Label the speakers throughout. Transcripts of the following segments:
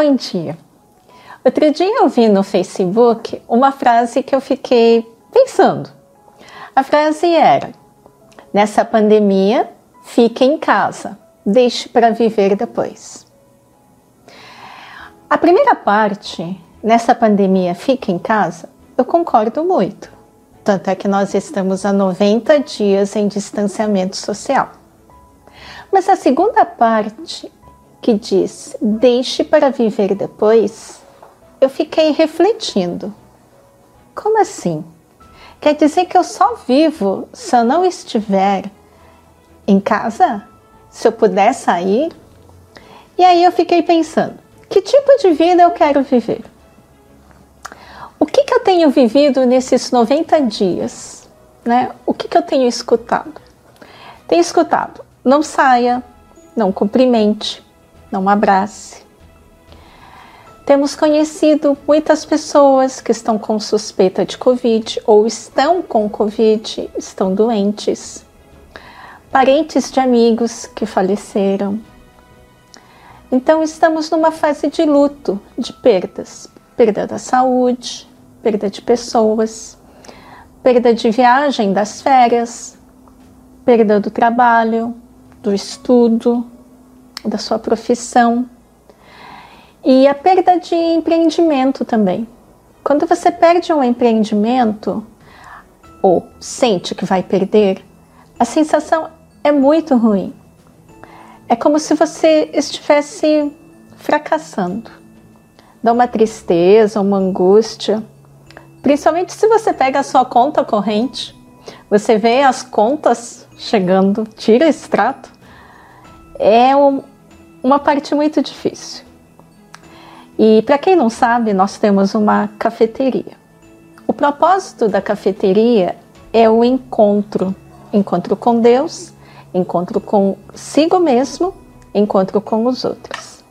Speaker 1: Bom dia. Outro dia eu vi no Facebook uma frase que eu fiquei pensando. A frase era: Nessa pandemia, fique em casa, deixe para viver depois. A primeira parte, nessa pandemia, fique em casa, eu concordo muito. Tanto é que nós estamos há 90 dias em distanciamento social. Mas a segunda parte, que diz deixe para viver depois, eu fiquei refletindo. Como assim? Quer dizer que eu só vivo se eu não estiver em casa? Se eu puder sair? E aí eu fiquei pensando: que tipo de vida eu quero viver? O que, que eu tenho vivido nesses 90 dias? Né? O que, que eu tenho escutado? Tenho escutado: não saia, não cumprimente, não abrace. Temos conhecido muitas pessoas que estão com suspeita de Covid ou estão com Covid, estão doentes. Parentes de amigos que faleceram. Então, estamos numa fase de luto, de perdas: perda da saúde, perda de pessoas, perda de viagem das férias, perda do trabalho, do estudo, da sua profissão e a perda de empreendimento também. Quando você perde um empreendimento ou sente que vai perder, a sensação é muito ruim. É como se você estivesse fracassando. Dá uma tristeza, uma angústia. Principalmente se você pega a sua conta corrente, você vê as contas chegando, tira extrato é um, uma parte muito difícil. E para quem não sabe, nós temos uma cafeteria. O propósito da cafeteria é o encontro, encontro com Deus, encontro consigo mesmo, encontro com os outros.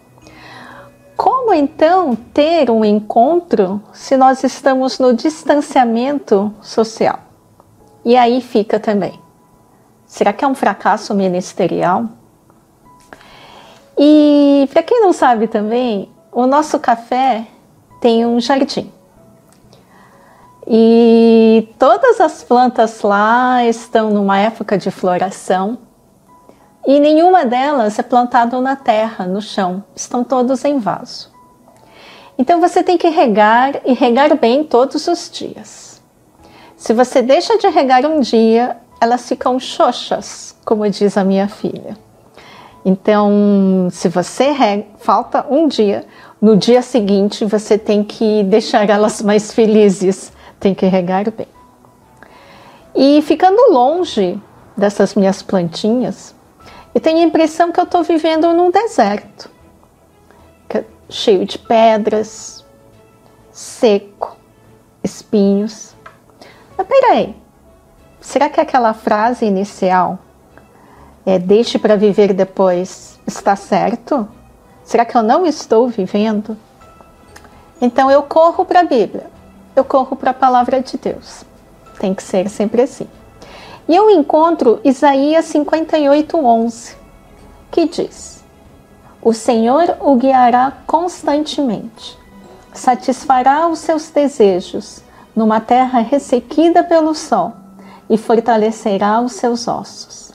Speaker 1: Como então ter um encontro se nós estamos no distanciamento social? E aí fica também. Será que é um fracasso ministerial? Quem não sabe também, o nosso café tem um jardim. E todas as plantas lá estão numa época de floração e nenhuma delas é plantada na terra, no chão, estão todos em vaso. Então você tem que regar e regar bem todos os dias. Se você deixa de regar um dia, elas ficam xoxas, como diz a minha filha. Então, se você falta um dia, no dia seguinte você tem que deixar elas mais felizes, tem que regar bem. E ficando longe dessas minhas plantinhas, eu tenho a impressão que eu estou vivendo num deserto, é cheio de pedras, seco, espinhos. Mas peraí, será que aquela frase inicial é, deixe para viver depois, está certo? Será que eu não estou vivendo? Então eu corro para a Bíblia, eu corro para a palavra de Deus. Tem que ser sempre assim. E eu encontro Isaías 58, 11, que diz: O Senhor o guiará constantemente, satisfará os seus desejos numa terra ressequida pelo sol e fortalecerá os seus ossos.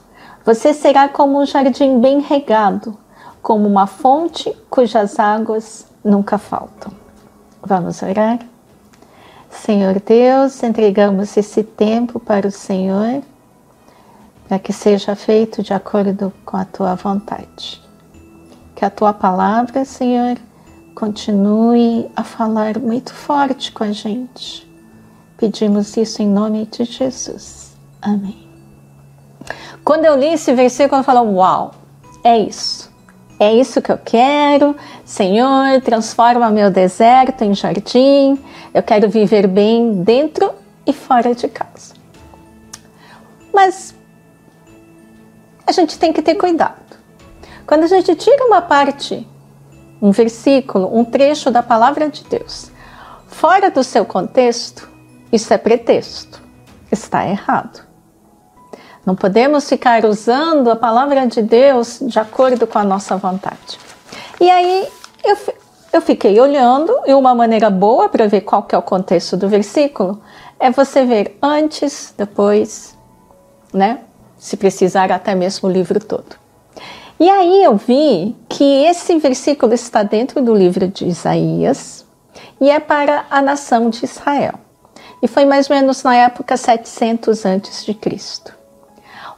Speaker 1: Você será como um jardim bem regado, como uma fonte cujas águas nunca faltam. Vamos orar? Senhor Deus, entregamos esse tempo para o Senhor, para que seja feito de acordo com a tua vontade. Que a tua palavra, Senhor, continue a falar muito forte com a gente. Pedimos isso em nome de Jesus. Amém. Quando eu li esse versículo, eu falo: Uau, é isso. É isso que eu quero. Senhor, transforma meu deserto em jardim. Eu quero viver bem dentro e fora de casa. Mas a gente tem que ter cuidado. Quando a gente tira uma parte, um versículo, um trecho da palavra de Deus, fora do seu contexto, isso é pretexto. Está errado. Não podemos ficar usando a palavra de Deus de acordo com a nossa vontade. E aí eu eu fiquei olhando e uma maneira boa para ver qual que é o contexto do versículo é você ver antes, depois, né? Se precisar até mesmo o livro todo. E aí eu vi que esse versículo está dentro do livro de Isaías e é para a nação de Israel. E foi mais ou menos na época 700 antes de Cristo.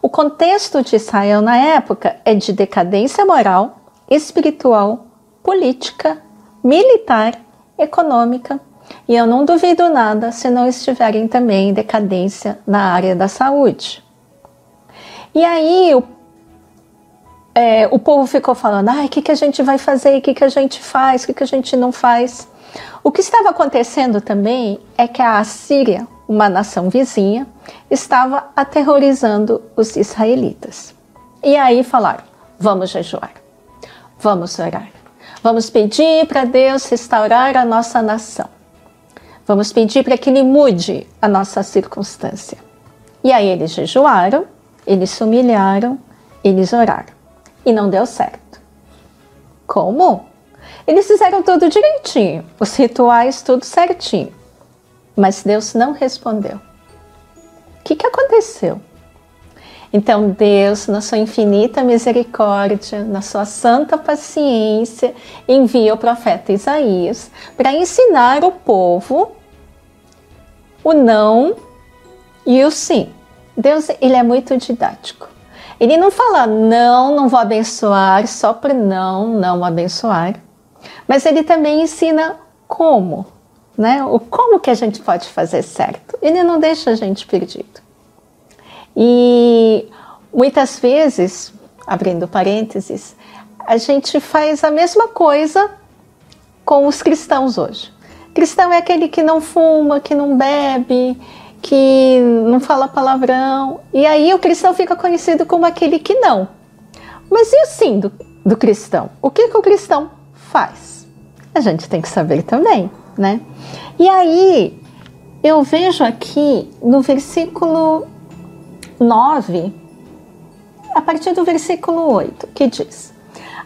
Speaker 1: O contexto de Israel na época é de decadência moral, espiritual, política, militar, econômica, e eu não duvido nada se não estiverem também em decadência na área da saúde. E aí o, é, o povo ficou falando: ah, o que, que a gente vai fazer? O que, que a gente faz? O que, que a gente não faz? O que estava acontecendo também é que a Assíria, uma nação vizinha, estava aterrorizando os israelitas. E aí falaram: vamos jejuar, vamos orar, vamos pedir para Deus restaurar a nossa nação, vamos pedir para que Ele mude a nossa circunstância. E aí eles jejuaram, eles se humilharam, eles oraram. E não deu certo. Como? Eles fizeram tudo direitinho, os rituais tudo certinho. Mas Deus não respondeu. O que, que aconteceu? Então Deus, na sua infinita misericórdia, na sua santa paciência, envia o profeta Isaías para ensinar o povo o não e o sim. Deus, ele é muito didático. Ele não fala não, não vou abençoar só para não, não abençoar. Mas ele também ensina como, né? O como que a gente pode fazer certo. Ele não deixa a gente perdido. E muitas vezes, abrindo parênteses, a gente faz a mesma coisa com os cristãos hoje. Cristão é aquele que não fuma, que não bebe, que não fala palavrão. E aí o cristão fica conhecido como aquele que não. Mas e o sim do, do cristão? O que, que o cristão faz? A gente tem que saber também, né? E aí eu vejo aqui no versículo 9, a partir do versículo 8, que diz: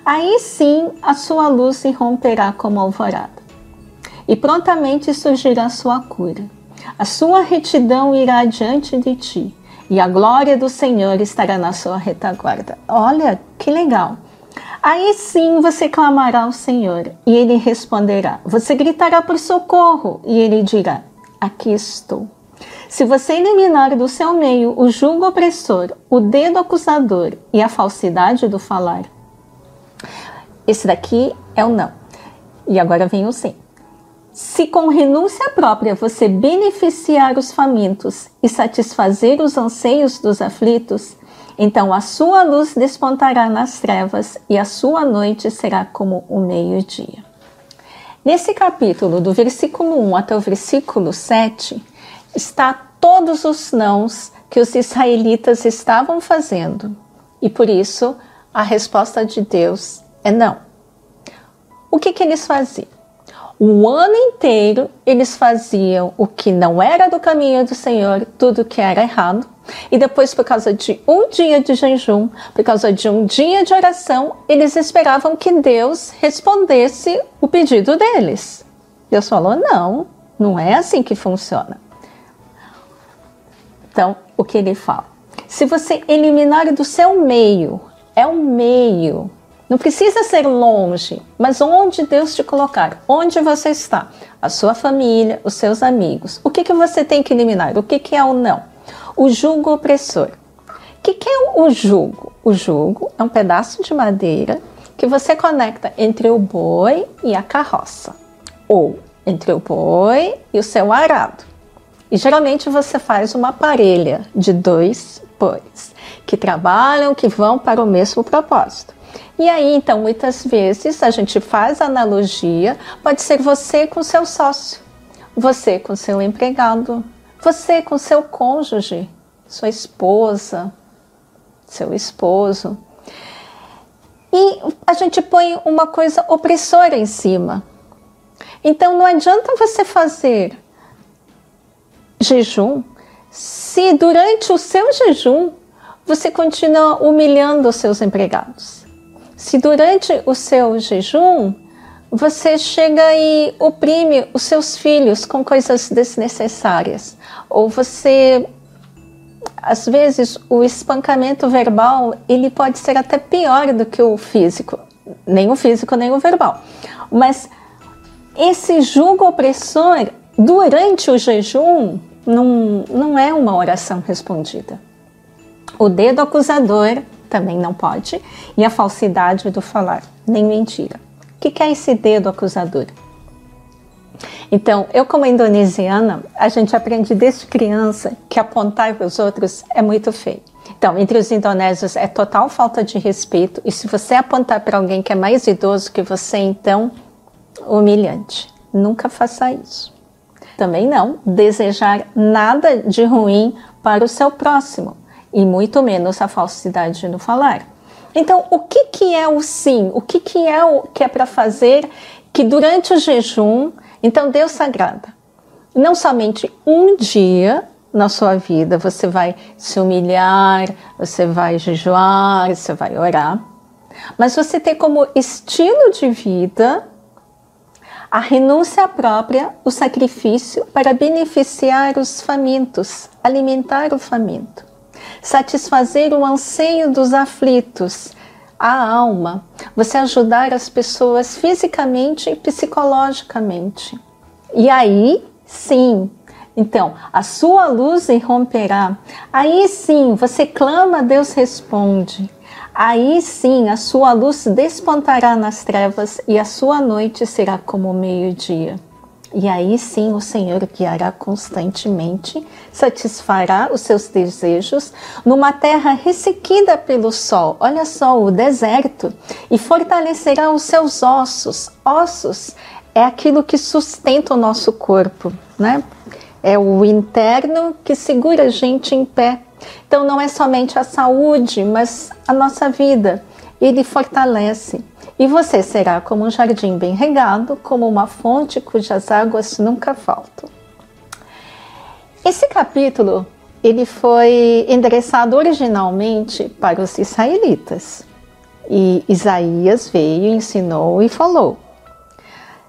Speaker 1: Aí sim a sua luz irromperá como alvorada, e prontamente surgirá sua cura. A sua retidão irá diante de ti, e a glória do Senhor estará na sua retaguarda. Olha que legal! Aí sim você clamará ao Senhor e ele responderá. Você gritará por socorro e ele dirá: Aqui estou. Se você eliminar do seu meio o julgo opressor, o dedo acusador e a falsidade do falar, esse daqui é o não. E agora vem o sim. Se com renúncia própria você beneficiar os famintos e satisfazer os anseios dos aflitos, então a sua luz despontará nas trevas e a sua noite será como o meio-dia. Nesse capítulo, do versículo 1 até o versículo 7, está todos os nãos que os israelitas estavam fazendo. E por isso, a resposta de Deus é não. O que, que eles faziam? O ano inteiro eles faziam o que não era do caminho do Senhor, tudo que era errado. E depois, por causa de um dia de jejum, por causa de um dia de oração, eles esperavam que Deus respondesse o pedido deles. Deus falou: não, não é assim que funciona. Então, o que ele fala? Se você eliminar do seu meio, é um meio, não precisa ser longe, mas onde Deus te colocar, onde você está, a sua família, os seus amigos. O que, que você tem que eliminar? O que, que é o não? O jugo opressor. O que, que é o jugo? O jugo é um pedaço de madeira que você conecta entre o boi e a carroça, ou entre o boi e o seu arado. E geralmente você faz uma parelha de dois bois que trabalham, que vão para o mesmo propósito. E aí, então, muitas vezes a gente faz analogia, pode ser você com seu sócio, você com seu empregado, você com seu cônjuge, sua esposa, seu esposo. E a gente põe uma coisa opressora em cima. Então não adianta você fazer jejum se durante o seu jejum você continua humilhando os seus empregados se durante o seu jejum você chega e oprime os seus filhos com coisas desnecessárias, ou você às vezes o espancamento verbal ele pode ser até pior do que o físico, nem o físico nem o verbal. Mas esse julgo opressor durante o jejum não, não é uma oração respondida. O dedo acusador também não pode, e a falsidade do falar, nem mentira. O que, é esse dedo acusador? Então, eu como indonesiana, a gente aprende desde criança que apontar para os outros é muito feio. Então, entre os indonésios é total falta de respeito e se você apontar para alguém que é mais idoso que você, então humilhante. Nunca faça isso. Também não desejar nada de ruim para o seu próximo e muito menos a falsidade no falar. Então, o que, que é o sim? O que, que é o que é para fazer que durante o jejum, então Deus sagrada, não somente um dia na sua vida você vai se humilhar, você vai jejuar, você vai orar, mas você ter como estilo de vida a renúncia própria, o sacrifício para beneficiar os famintos, alimentar o faminto satisfazer o anseio dos aflitos, a alma, você ajudar as pessoas fisicamente e psicologicamente. E aí, sim, então, a sua luz irromperá. Aí sim, você clama, Deus responde. Aí sim, a sua luz despontará nas trevas e a sua noite será como o meio-dia. E aí sim o Senhor guiará constantemente, satisfará os seus desejos numa terra ressequida pelo sol. Olha só, o deserto. E fortalecerá os seus ossos. Ossos é aquilo que sustenta o nosso corpo, né? É o interno que segura a gente em pé. Então não é somente a saúde, mas a nossa vida. Ele fortalece e você será como um jardim bem regado, como uma fonte cujas águas nunca faltam. Esse capítulo ele foi endereçado originalmente para os israelitas. E Isaías veio, ensinou e falou: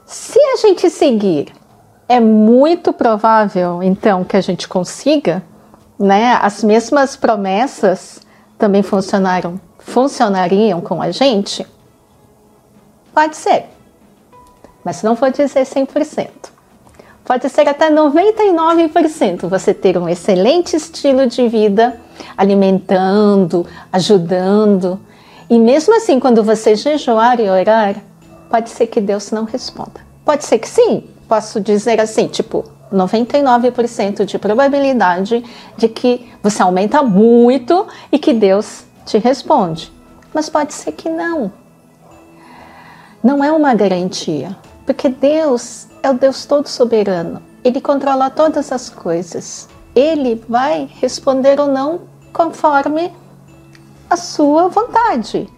Speaker 1: Se a gente seguir, é muito provável então que a gente consiga, né? As mesmas promessas também funcionaram, funcionariam com a gente. Pode ser, mas não vou dizer 100%. Pode ser até 99% você ter um excelente estilo de vida, alimentando, ajudando. E mesmo assim, quando você jejuar e orar, pode ser que Deus não responda. Pode ser que sim, posso dizer assim, tipo, 99% de probabilidade de que você aumenta muito e que Deus te responde. Mas pode ser que não não é uma garantia, porque Deus é o Deus todo soberano. Ele controla todas as coisas. Ele vai responder ou não conforme a sua vontade,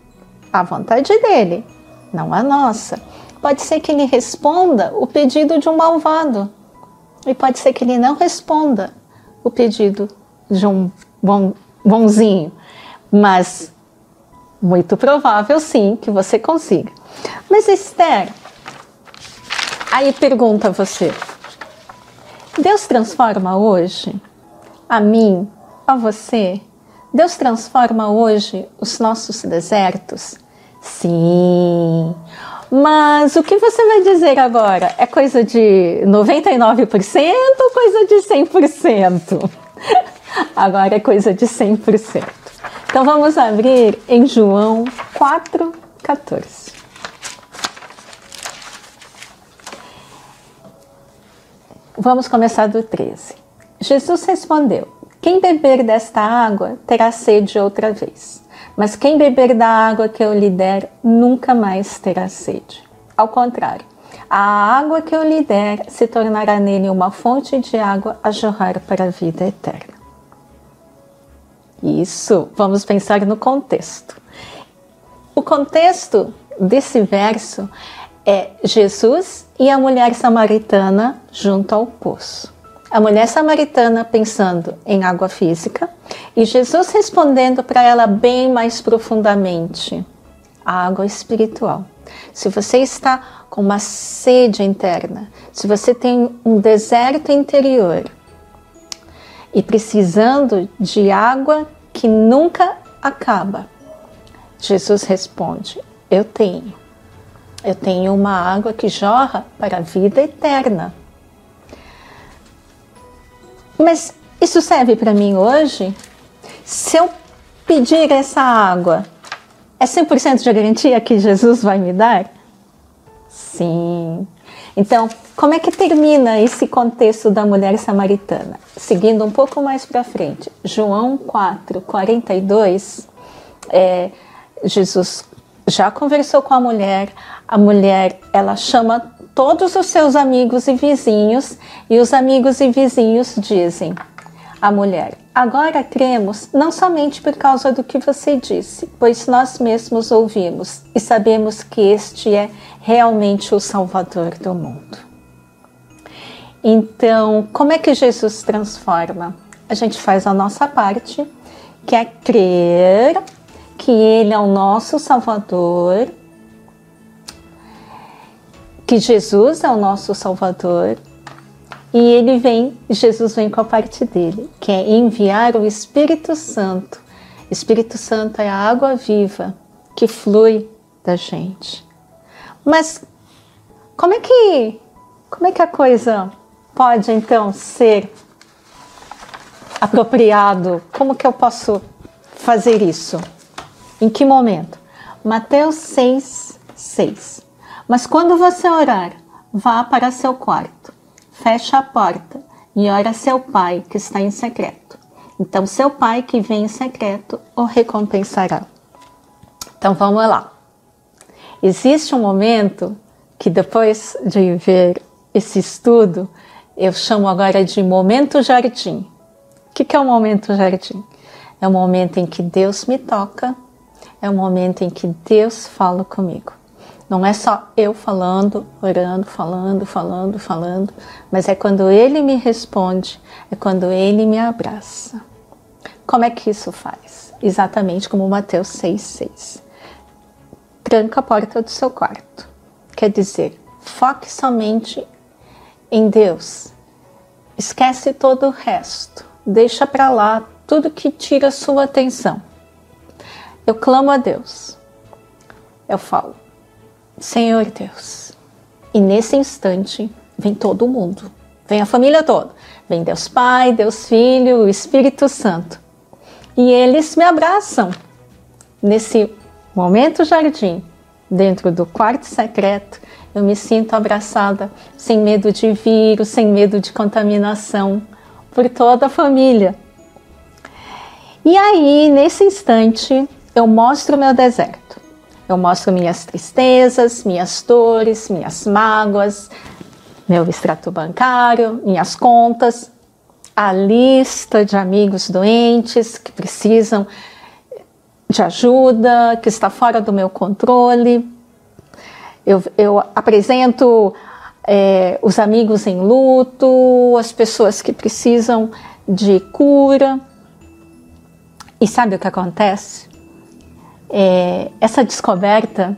Speaker 1: a vontade dele, não a nossa. Pode ser que ele responda o pedido de um malvado, e pode ser que ele não responda o pedido de um bom, bonzinho, mas muito provável sim que você consiga. Mas Esther, aí pergunta você: Deus transforma hoje a mim, a você? Deus transforma hoje os nossos desertos? Sim. Mas o que você vai dizer agora? É coisa de 99% ou coisa de 100%? Agora é coisa de 100%. Então vamos abrir em João 4, 14. Vamos começar do 13. Jesus respondeu: Quem beber desta água terá sede outra vez, mas quem beber da água que eu lhe der nunca mais terá sede. Ao contrário, a água que eu lhe der se tornará nele uma fonte de água a jorrar para a vida eterna. Isso, vamos pensar no contexto. O contexto desse verso é Jesus e a mulher samaritana junto ao poço. A mulher samaritana pensando em água física e Jesus respondendo para ela bem mais profundamente: a água espiritual. Se você está com uma sede interna, se você tem um deserto interior e precisando de água que nunca acaba, Jesus responde: Eu tenho. Eu tenho uma água que jorra para a vida eterna. Mas isso serve para mim hoje? Se eu pedir essa água, é 100% de garantia que Jesus vai me dar? Sim. Então, como é que termina esse contexto da mulher samaritana? Seguindo um pouco mais para frente, João 4, 42, é, Jesus já conversou com a mulher, a mulher ela chama todos os seus amigos e vizinhos, e os amigos e vizinhos dizem: a mulher, agora cremos não somente por causa do que você disse, pois nós mesmos ouvimos e sabemos que este é realmente o Salvador do mundo. Então, como é que Jesus transforma? A gente faz a nossa parte, que é crer que Ele é o nosso Salvador, que Jesus é o nosso Salvador e ele vem, Jesus vem com a parte dele, que é enviar o Espírito Santo. Espírito Santo é a água viva que flui da gente. Mas como é que como é que a coisa pode então ser apropriado? Como que eu posso fazer isso? Em que momento? Mateus 6, 6. Mas quando você orar, vá para seu quarto, feche a porta e ora seu pai que está em secreto. Então, seu pai que vem em secreto o recompensará. Então, vamos lá. Existe um momento que depois de ver esse estudo, eu chamo agora de momento jardim. O que é o momento jardim? É o momento em que Deus me toca é o momento em que Deus fala comigo. Não é só eu falando, orando, falando, falando, falando, mas é quando Ele me responde, é quando Ele me abraça. Como é que isso faz? Exatamente como Mateus 6,6. Tranca a porta do seu quarto. Quer dizer, foque somente em Deus. Esquece todo o resto. Deixa para lá tudo que tira sua atenção eu clamo a Deus. Eu falo, Senhor Deus. E nesse instante vem todo mundo, vem a família toda, vem Deus Pai, Deus Filho, o Espírito Santo. E eles me abraçam nesse momento jardim, dentro do quarto secreto. Eu me sinto abraçada, sem medo de vírus, sem medo de contaminação, por toda a família. E aí, nesse instante, eu mostro meu deserto. Eu mostro minhas tristezas, minhas dores, minhas mágoas, meu extrato bancário, minhas contas, a lista de amigos doentes que precisam de ajuda, que está fora do meu controle. Eu, eu apresento é, os amigos em luto, as pessoas que precisam de cura. E sabe o que acontece? É, essa descoberta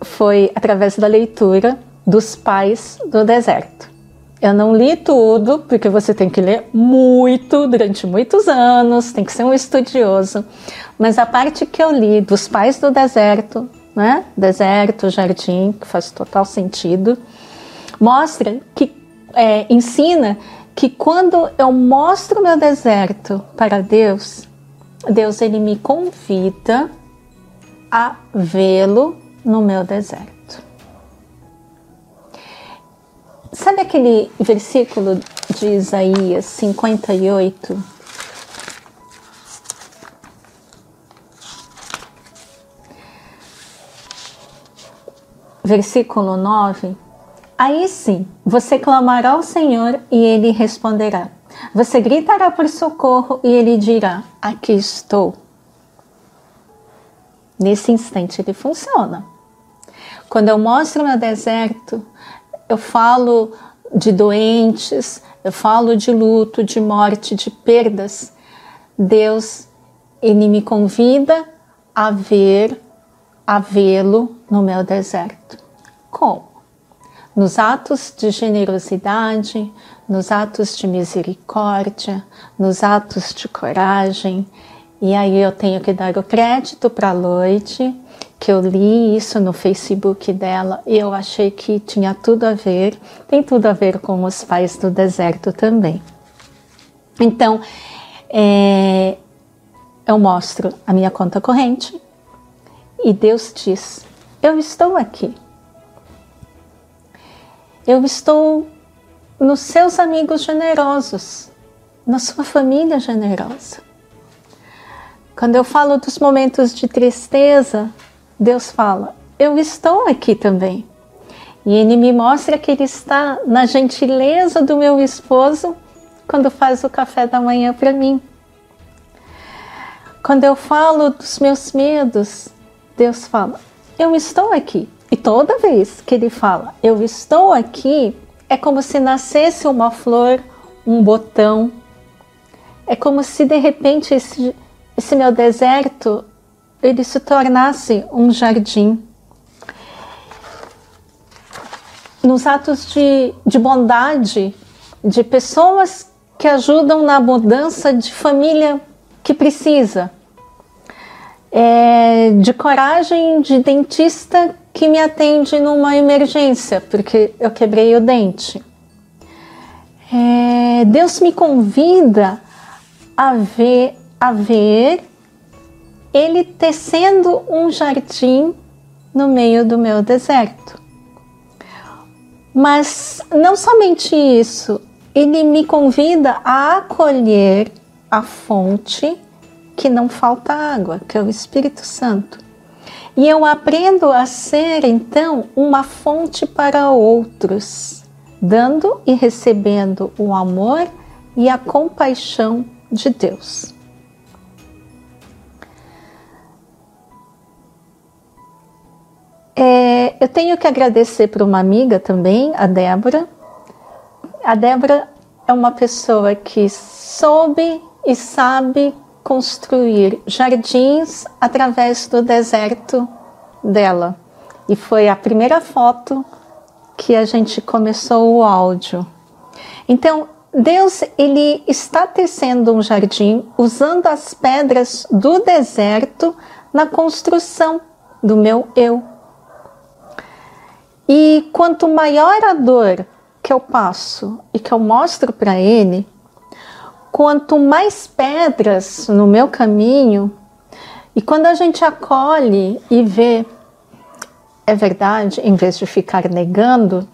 Speaker 1: foi através da leitura dos pais do deserto. Eu não li tudo, porque você tem que ler muito durante muitos anos, tem que ser um estudioso. Mas a parte que eu li dos pais do deserto, né? Deserto, jardim, que faz total sentido, mostra que é, ensina que quando eu mostro meu deserto para Deus, Deus ele me convida a vê-lo no meu deserto. Sabe aquele versículo de Isaías 58? Versículo 9. Aí sim, você clamará ao Senhor e ele responderá. Você gritará por socorro e ele dirá: Aqui estou. Nesse instante ele funciona. Quando eu mostro meu deserto, eu falo de doentes, eu falo de luto, de morte, de perdas. Deus, ele me convida a ver, a vê-lo no meu deserto. Como? Nos atos de generosidade, nos atos de misericórdia, nos atos de coragem. E aí eu tenho que dar o crédito para a Loide, que eu li isso no Facebook dela e eu achei que tinha tudo a ver, tem tudo a ver com os pais do deserto também. Então, é, eu mostro a minha conta corrente e Deus diz: Eu estou aqui. Eu estou nos seus amigos generosos, na sua família generosa. Quando eu falo dos momentos de tristeza, Deus fala: Eu estou aqui também. E ele me mostra que ele está na gentileza do meu esposo quando faz o café da manhã para mim. Quando eu falo dos meus medos, Deus fala: Eu estou aqui. E toda vez que ele fala: Eu estou aqui, é como se nascesse uma flor, um botão. É como se de repente esse, esse meu deserto ele se tornasse um jardim. Nos atos de, de bondade, de pessoas que ajudam na mudança de família que precisa, é, de coragem de dentista que me atende numa emergência, porque eu quebrei o dente. É, Deus me convida a ver, a ver Ele tecendo um jardim no meio do meu deserto. Mas não somente isso, Ele me convida a acolher a fonte que não falta água, que é o Espírito Santo. E eu aprendo a ser então uma fonte para outros, dando e recebendo o amor e a compaixão de Deus. É, eu tenho que agradecer para uma amiga também, a Débora. A Débora é uma pessoa que soube e sabe construir jardins através do deserto dela. E foi a primeira foto que a gente começou o áudio. Então, Deus ele está tecendo um jardim usando as pedras do deserto na construção do meu eu. E quanto maior a dor que eu passo e que eu mostro para ele, quanto mais pedras no meu caminho, e quando a gente acolhe e vê, é verdade, em vez de ficar negando,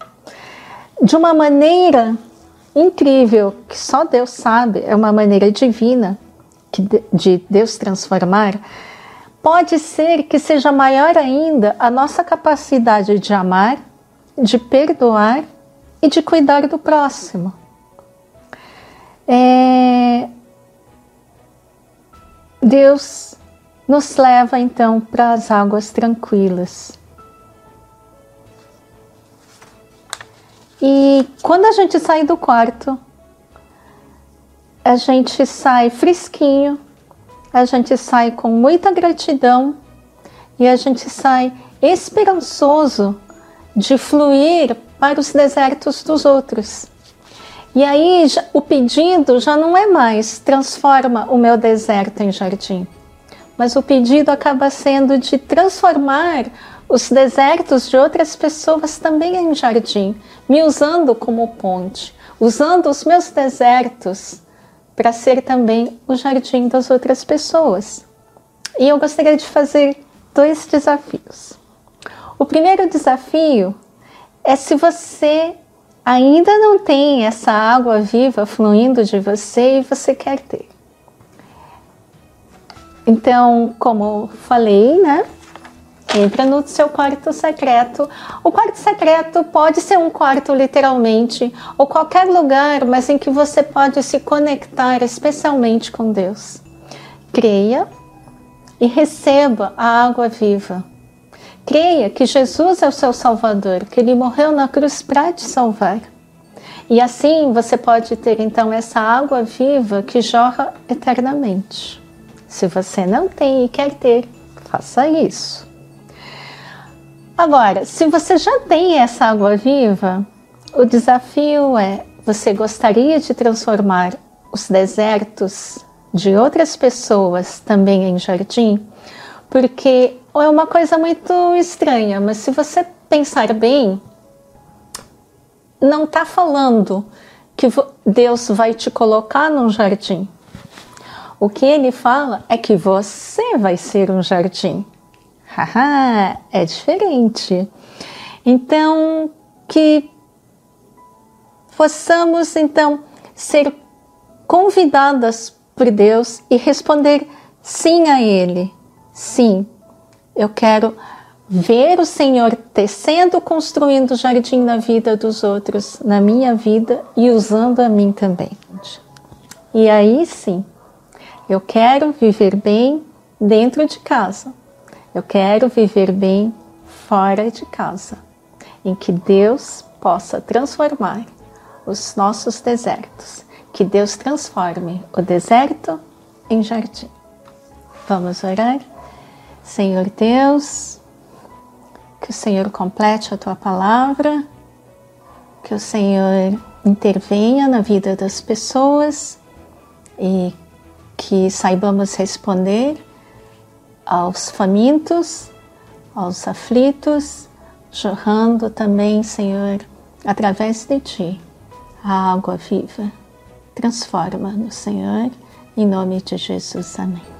Speaker 1: de uma maneira incrível, que só Deus sabe, é uma maneira divina de Deus transformar, pode ser que seja maior ainda a nossa capacidade de amar, de perdoar e de cuidar do próximo. É... Deus nos leva então para as águas tranquilas. E quando a gente sai do quarto, a gente sai fresquinho, a gente sai com muita gratidão e a gente sai esperançoso de fluir para os desertos dos outros. E aí o pedido já não é mais transforma o meu deserto em jardim, mas o pedido acaba sendo de transformar os desertos de outras pessoas também em jardim, me usando como ponte, usando os meus desertos para ser também o jardim das outras pessoas. E eu gostaria de fazer dois desafios. O primeiro desafio é se você ainda não tem essa água viva fluindo de você e você quer ter. Então, como falei, né? Entra no seu quarto secreto. O quarto secreto pode ser um quarto literalmente, ou qualquer lugar, mas em que você pode se conectar especialmente com Deus. Creia e receba a água viva Creia que Jesus é o seu Salvador, que ele morreu na cruz para te salvar. E assim você pode ter então essa água viva que jorra eternamente. Se você não tem e quer ter, faça isso. Agora, se você já tem essa água viva, o desafio é: você gostaria de transformar os desertos de outras pessoas também em jardim? Porque é uma coisa muito estranha, mas se você pensar bem, não está falando que Deus vai te colocar num jardim. O que ele fala é que você vai ser um jardim. Haha, é diferente. Então, que possamos então ser convidadas por Deus e responder sim a Ele. Sim, eu quero ver o Senhor tecendo, construindo o jardim na vida dos outros, na minha vida e usando a mim também. E aí sim, eu quero viver bem dentro de casa. Eu quero viver bem fora de casa, em que Deus possa transformar os nossos desertos, que Deus transforme o deserto em jardim. Vamos orar? Senhor Deus, que o Senhor complete a tua palavra, que o Senhor intervenha na vida das pessoas e que saibamos responder aos famintos, aos aflitos, jorrando também, Senhor, através de Ti, a água viva. Transforma-nos, Senhor, em nome de Jesus. Amém.